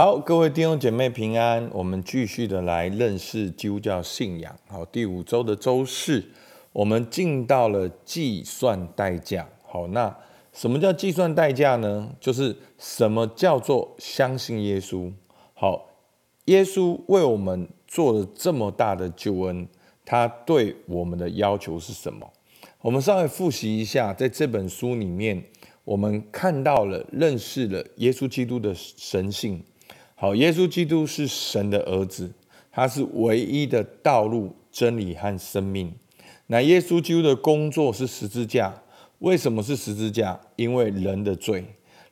好，各位弟兄姐妹平安。我们继续的来认识基督教信仰。好，第五周的周四，我们进到了计算代价。好，那什么叫计算代价呢？就是什么叫做相信耶稣？好，耶稣为我们做了这么大的救恩，他对我们的要求是什么？我们稍微复习一下，在这本书里面，我们看到了、认识了耶稣基督的神性。好，耶稣基督是神的儿子，他是唯一的道路、真理和生命。那耶稣基督的工作是十字架，为什么是十字架？因为人的罪，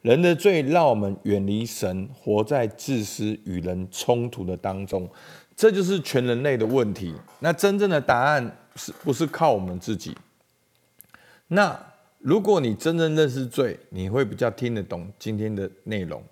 人的罪让我们远离神，活在自私与人冲突的当中，这就是全人类的问题。那真正的答案是不是靠我们自己？那如果你真正认识罪，你会比较听得懂今天的内容。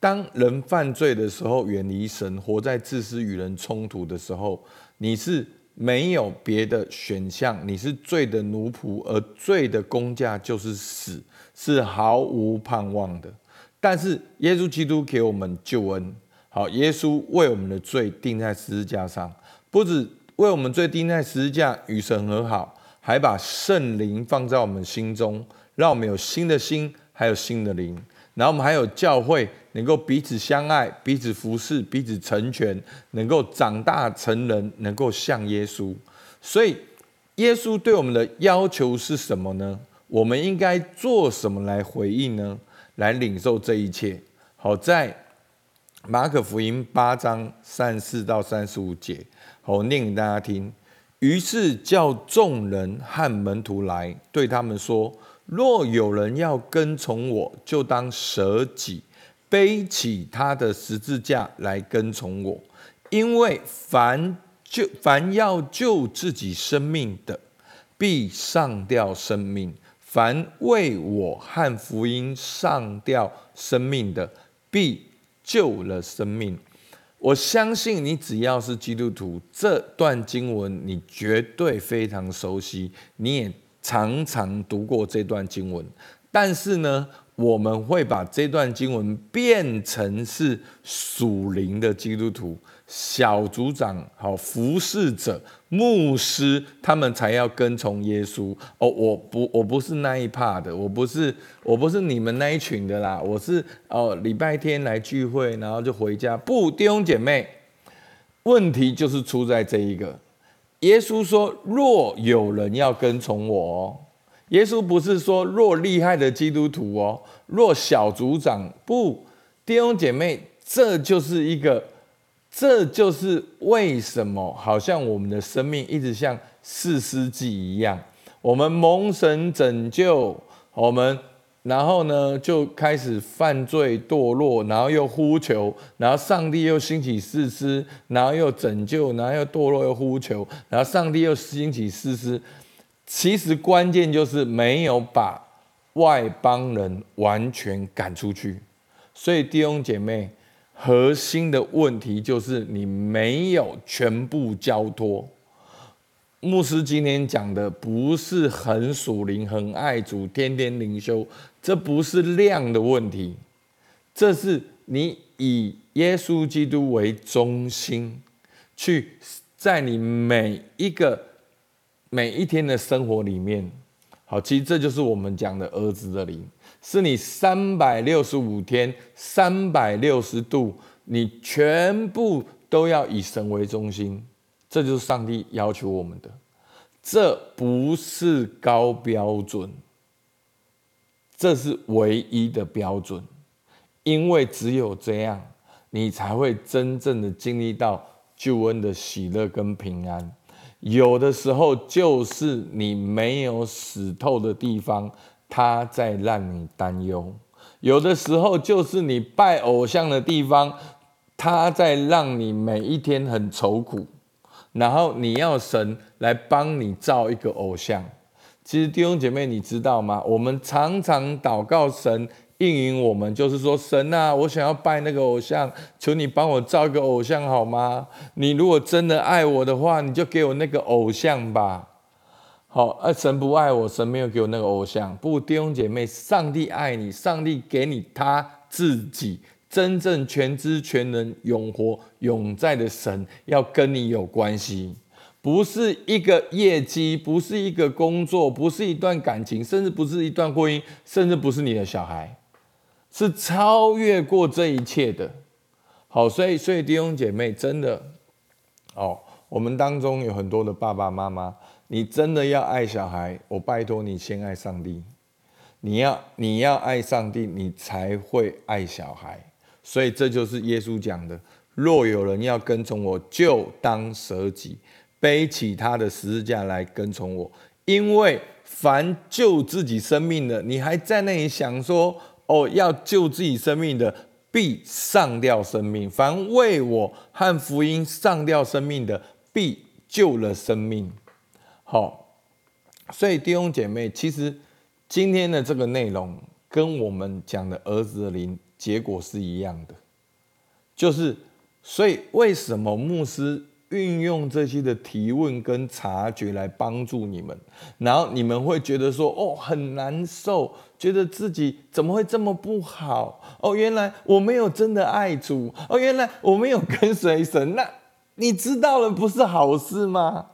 当人犯罪的时候，远离神，活在自私与人冲突的时候，你是没有别的选项，你是罪的奴仆，而罪的工价就是死，是毫无盼望的。但是耶稣基督给我们救恩，好，耶稣为我们的罪钉在十字架上，不止为我们罪钉在十字架与神和好，还把圣灵放在我们心中，让我们有新的心，还有新的灵。然后我们还有教会，能够彼此相爱、彼此服侍、彼此成全，能够长大成人，能够像耶稣。所以，耶稣对我们的要求是什么呢？我们应该做什么来回应呢？来领受这一切。好，在马可福音八章三四到三十五节，好，我念给大家听。于是叫众人和门徒来，对他们说。若有人要跟从我，就当舍己，背起他的十字架来跟从我。因为凡救凡要救自己生命的，必上吊生命；凡为我和福音上吊生命的，必救了生命。我相信你只要是基督徒，这段经文你绝对非常熟悉，你也。常常读过这段经文，但是呢，我们会把这段经文变成是属灵的基督徒、小组长、好服侍者、牧师，他们才要跟从耶稣。哦，我不，我不是那一派的，我不是，我不是你们那一群的啦。我是哦，礼拜天来聚会，然后就回家。不，弟兄姐妹，问题就是出在这一个。耶稣说：“若有人要跟从我哦，耶稣不是说若厉害的基督徒哦，若小组长不，弟兄姐妹，这就是一个，这就是为什么好像我们的生命一直像四师记一样，我们蒙神拯救，我们。”然后呢，就开始犯罪堕落，然后又呼求，然后上帝又兴起四师，然后又拯救，然后又堕落又呼求，然后上帝又兴起四师。其实关键就是没有把外邦人完全赶出去。所以弟兄姐妹，核心的问题就是你没有全部交托。牧师今天讲的不是很属灵、很爱主、天天灵修，这不是量的问题，这是你以耶稣基督为中心，去在你每一个每一天的生活里面，好，其实这就是我们讲的儿子的灵，是你三百六十五天、三百六十度，你全部都要以神为中心。这就是上帝要求我们的，这不是高标准，这是唯一的标准，因为只有这样，你才会真正的经历到救恩的喜乐跟平安。有的时候就是你没有死透的地方，他在让你担忧；有的时候就是你拜偶像的地方，他在让你每一天很愁苦。然后你要神来帮你造一个偶像，其实弟兄姐妹，你知道吗？我们常常祷告神应允我们，就是说神啊，我想要拜那个偶像，求你帮我造一个偶像好吗？你如果真的爱我的话，你就给我那个偶像吧。好，啊，神不爱我，神没有给我那个偶像。不，弟兄姐妹，上帝爱你，上帝给你他自己真正全知全能、永活永在的神要跟你有关系，不是一个业绩，不是一个工作，不是一段感情，甚至不是一段婚姻，甚至不是你的小孩，是超越过这一切的。好，所以所以弟兄姐妹，真的哦，我们当中有很多的爸爸妈妈，你真的要爱小孩，我拜托你先爱上帝。你要你要爱上帝，你才会爱小孩。所以这就是耶稣讲的：若有人要跟从我，就当舍己，背起他的十字架来跟从我。因为凡救自己生命的，你还在那里想说：哦，要救自己生命的，必上掉生命；凡为我和福音上掉生命的，必救了生命。好，所以弟兄姐妹，其实今天的这个内容跟我们讲的儿子的灵。结果是一样的，就是，所以为什么牧师运用这些的提问跟察觉来帮助你们，然后你们会觉得说，哦，很难受，觉得自己怎么会这么不好？哦，原来我没有真的爱主，哦，原来我没有跟随神。那你知道了，不是好事吗？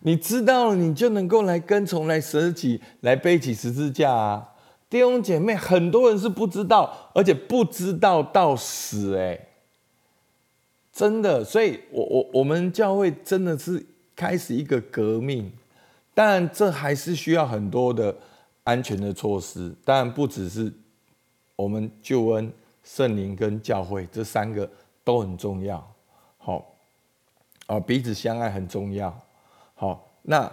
你知道了，你就能够来跟从，来舍己，来背起十字架啊。弟兄姐妹，很多人是不知道，而且不知道到死，哎，真的。所以我，我我们教会真的是开始一个革命，当然这还是需要很多的安全的措施。当然，不只是我们救恩、圣灵跟教会这三个都很重要。好，啊，彼此相爱很重要。好，那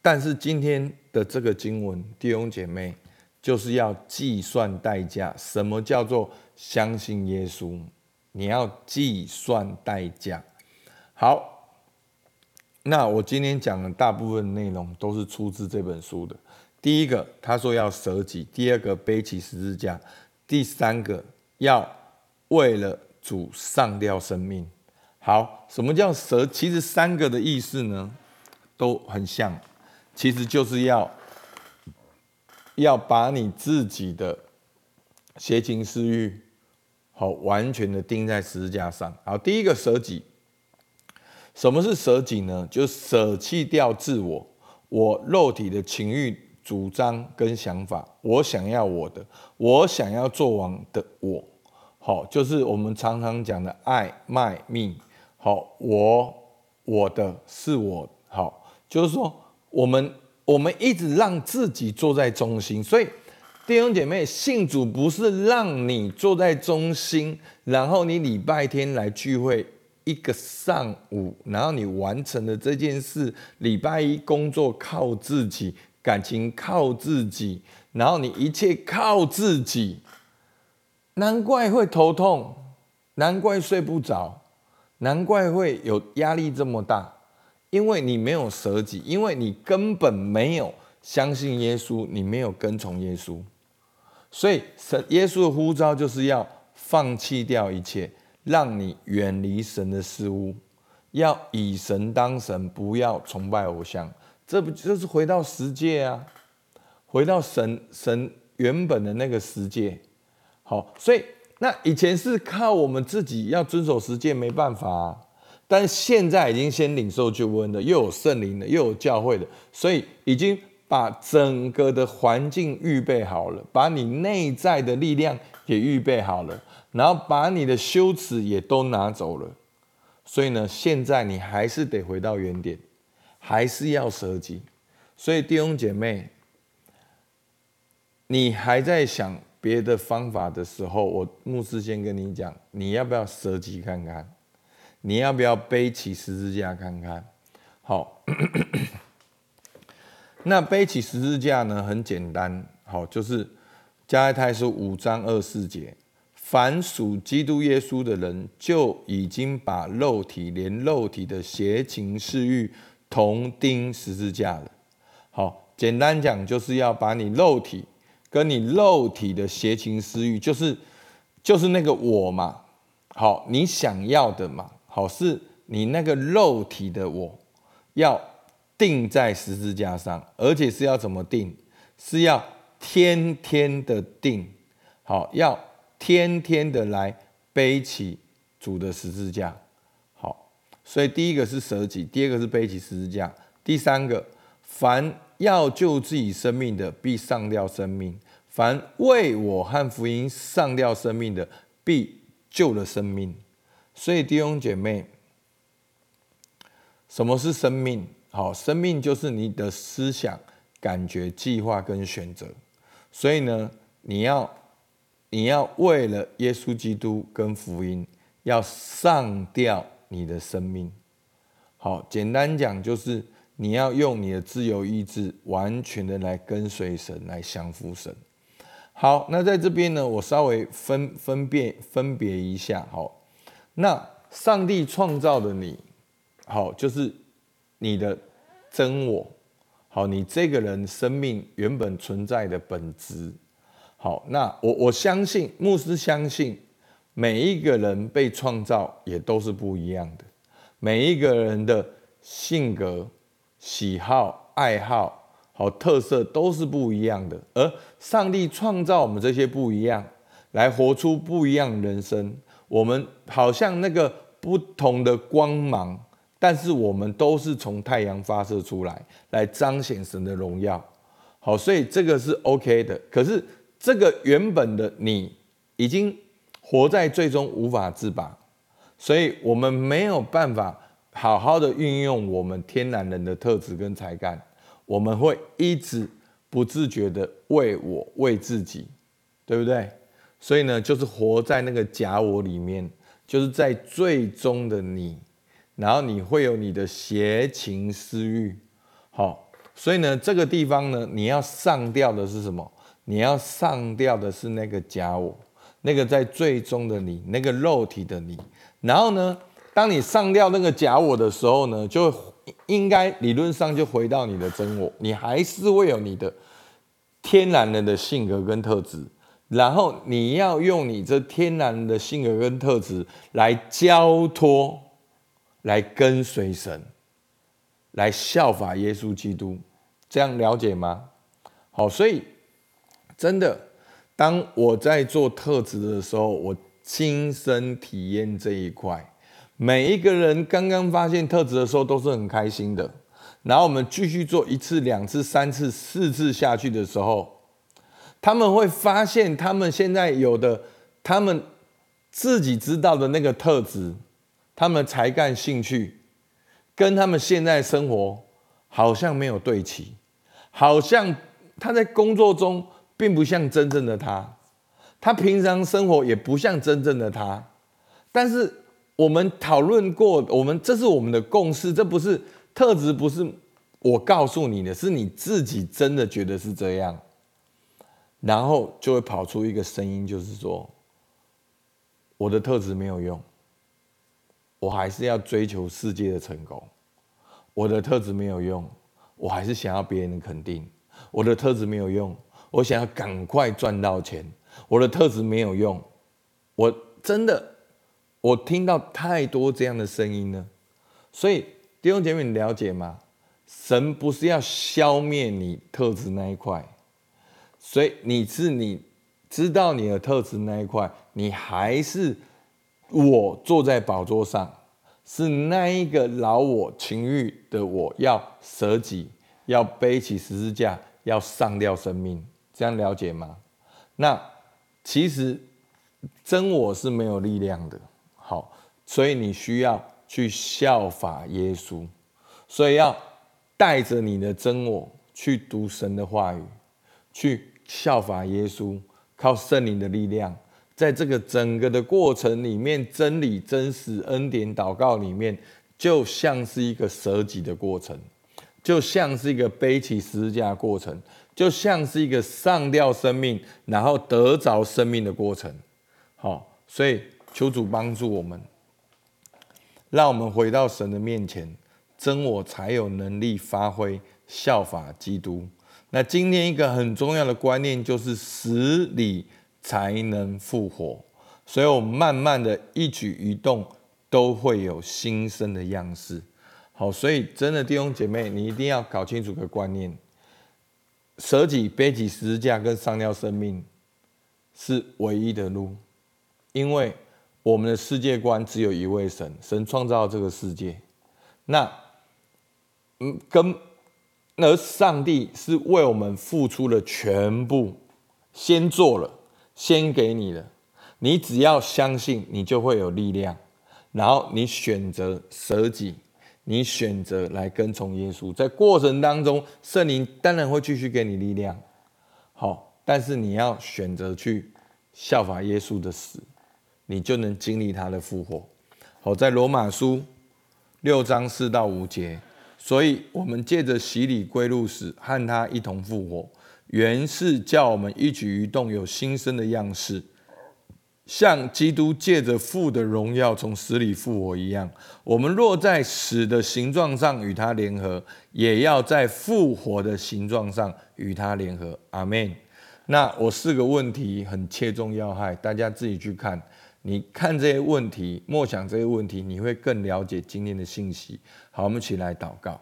但是今天的这个经文，弟兄姐妹。就是要计算代价。什么叫做相信耶稣？你要计算代价。好，那我今天讲的大部分内容都是出自这本书的。第一个，他说要舍己；第二个，背起十字架；第三个，要为了主上吊生命。好，什么叫舍？其实三个的意思呢，都很像，其实就是要。要把你自己的邪情私欲，好完全的钉在十字架上。好，第一个舍己，什么是舍己呢？就舍弃掉自我，我肉体的情欲、主张跟想法，我想要我的，我想要做王的我。好，就是我们常常讲的爱、卖、命。好，我我的是我。好，就是说我们。我们一直让自己坐在中心，所以弟兄姐妹，信主不是让你坐在中心，然后你礼拜天来聚会一个上午，然后你完成了这件事，礼拜一工作靠自己，感情靠自己，然后你一切靠自己，难怪会头痛，难怪睡不着，难怪会有压力这么大。因为你没有舍己，因为你根本没有相信耶稣，你没有跟从耶稣，所以神耶稣的呼召就是要放弃掉一切，让你远离神的事物，要以神当神，不要崇拜偶像。这不就是回到十诫啊？回到神神原本的那个十诫。好，所以那以前是靠我们自己要遵守十诫，没办法啊。但现在已经先领受救恩的，又有圣灵的，又有教会的，所以已经把整个的环境预备好了，把你内在的力量也预备好了，然后把你的羞耻也都拿走了。所以呢，现在你还是得回到原点，还是要舍己。所以弟兄姐妹，你还在想别的方法的时候，我牧师先跟你讲，你要不要舍己看看？你要不要背起十字架看看？好，那背起十字架呢？很简单，好，就是加拉太书五章二四节，凡属基督耶稣的人，就已经把肉体连肉体的邪情私欲同钉十字架了。好，简单讲，就是要把你肉体跟你肉体的邪情私欲，就是就是那个我嘛，好，你想要的嘛。好，是你那个肉体的我，要钉在十字架上，而且是要怎么钉？是要天天的钉，好，要天天的来背起主的十字架。好，所以第一个是舍己，第二个是背起十字架，第三个，凡要救自己生命的，必丧掉生命；凡为我和福音丧掉生命的，必救了生命。所以弟兄姐妹，什么是生命？好，生命就是你的思想、感觉、计划跟选择。所以呢，你要你要为了耶稣基督跟福音，要上掉你的生命。好，简单讲就是你要用你的自由意志，完全的来跟随神，来降服神。好，那在这边呢，我稍微分分辨分别一下。好，那上帝创造的你，好，就是你的真我。好，你这个人生命原本存在的本质，好，那我我相信牧师相信每一个人被创造也都是不一样的，每一个人的性格、喜好、爱好、好特色都是不一样的，而上帝创造我们这些不一样，来活出不一样人生。我们好像那个不同的光芒。但是我们都是从太阳发射出来，来彰显神的荣耀。好，所以这个是 OK 的。可是这个原本的你已经活在最终无法自拔，所以我们没有办法好好的运用我们天然人的特质跟才干，我们会一直不自觉的为我为自己，对不对？所以呢，就是活在那个假我里面，就是在最终的你。然后你会有你的邪情私欲，好，所以呢，这个地方呢，你要上吊的是什么？你要上吊的是那个假我，那个在最终的你，那个肉体的你。然后呢，当你上吊那个假我的时候呢，就应该理论上就回到你的真我，你还是会有你的天然人的性格跟特质。然后你要用你这天然的性格跟特质来交托。来跟随神，来效法耶稣基督，这样了解吗？好，所以真的，当我在做特质的时候，我亲身体验这一块。每一个人刚刚发现特质的时候，都是很开心的。然后我们继续做一次、两次、三次、四次下去的时候，他们会发现，他们现在有的，他们自己知道的那个特质。他们才干兴趣，跟他们现在生活好像没有对齐，好像他在工作中并不像真正的他，他平常生活也不像真正的他。但是我们讨论过，我们这是我们的共识，这不是特质，不是我告诉你的，是你自己真的觉得是这样，然后就会跑出一个声音，就是说我的特质没有用。我还是要追求世界的成功，我的特质没有用，我还是想要别人的肯定。我的特质没有用，我想要赶快赚到钱。我的特质没有用，我真的，我听到太多这样的声音了。所以弟兄姐妹，你了解吗？神不是要消灭你特质那一块，所以你是你知道你的特质那一块，你还是。我坐在宝座上，是那一个老我情欲的我，要舍己，要背起十字架，要上吊生命，这样了解吗？那其实真我是没有力量的，好，所以你需要去效法耶稣，所以要带着你的真我去读神的话语，去效法耶稣，靠圣灵的力量。在这个整个的过程里面，真理、真实、恩典、祷告里面，就像是一个舍己的过程，就像是一个背起十字架的过程，就像是一个上吊生命，然后得着生命的过程。好，所以求主帮助我们，让我们回到神的面前，真我才有能力发挥效法基督。那今天一个很重要的观念就是死里。才能复活，所以我们慢慢的一举一动都会有新生的样式。好，所以真的弟兄姐妹，你一定要搞清楚个观念：舍己、背起十字架跟丧掉生命是唯一的路，因为我们的世界观只有一位神，神创造这个世界。那，嗯，跟而上帝是为我们付出了全部，先做了，先给你了。你只要相信，你就会有力量。然后你选择舍己，你选择来跟从耶稣。在过程当中，圣灵当然会继续给你力量。好，但是你要选择去效法耶稣的死。你就能经历他的复活。好，在罗马书六章四到五节，所以我们借着洗礼归入死，和他一同复活，原是叫我们一举一动有新生的样式，像基督借着父的荣耀从死里复活一样。我们若在死的形状上与他联合，也要在复活的形状上与他联合。阿门。那我四个问题很切中要害，大家自己去看。你看这些问题，默想这些问题，你会更了解今天的信息。好，我们一起来祷告。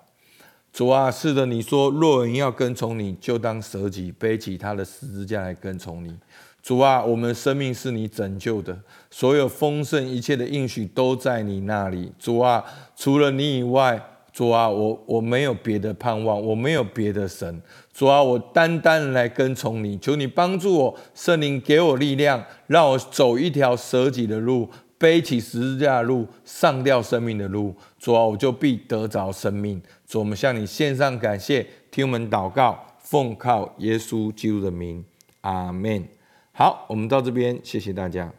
主啊，是的，你说若人要跟从你，就当舍己，背起他的十字架来跟从你。主啊，我们生命是你拯救的，所有丰盛一切的应许都在你那里。主啊，除了你以外。主啊，我我没有别的盼望，我没有别的神。主啊，我单单来跟从你，求你帮助我，圣灵给我力量，让我走一条舍己的路，背起十字架的路，上吊生命的路。主啊，我就必得着生命。主，我们向你献上感谢，听我们祷告，奉靠耶稣基督的名，阿门。好，我们到这边，谢谢大家。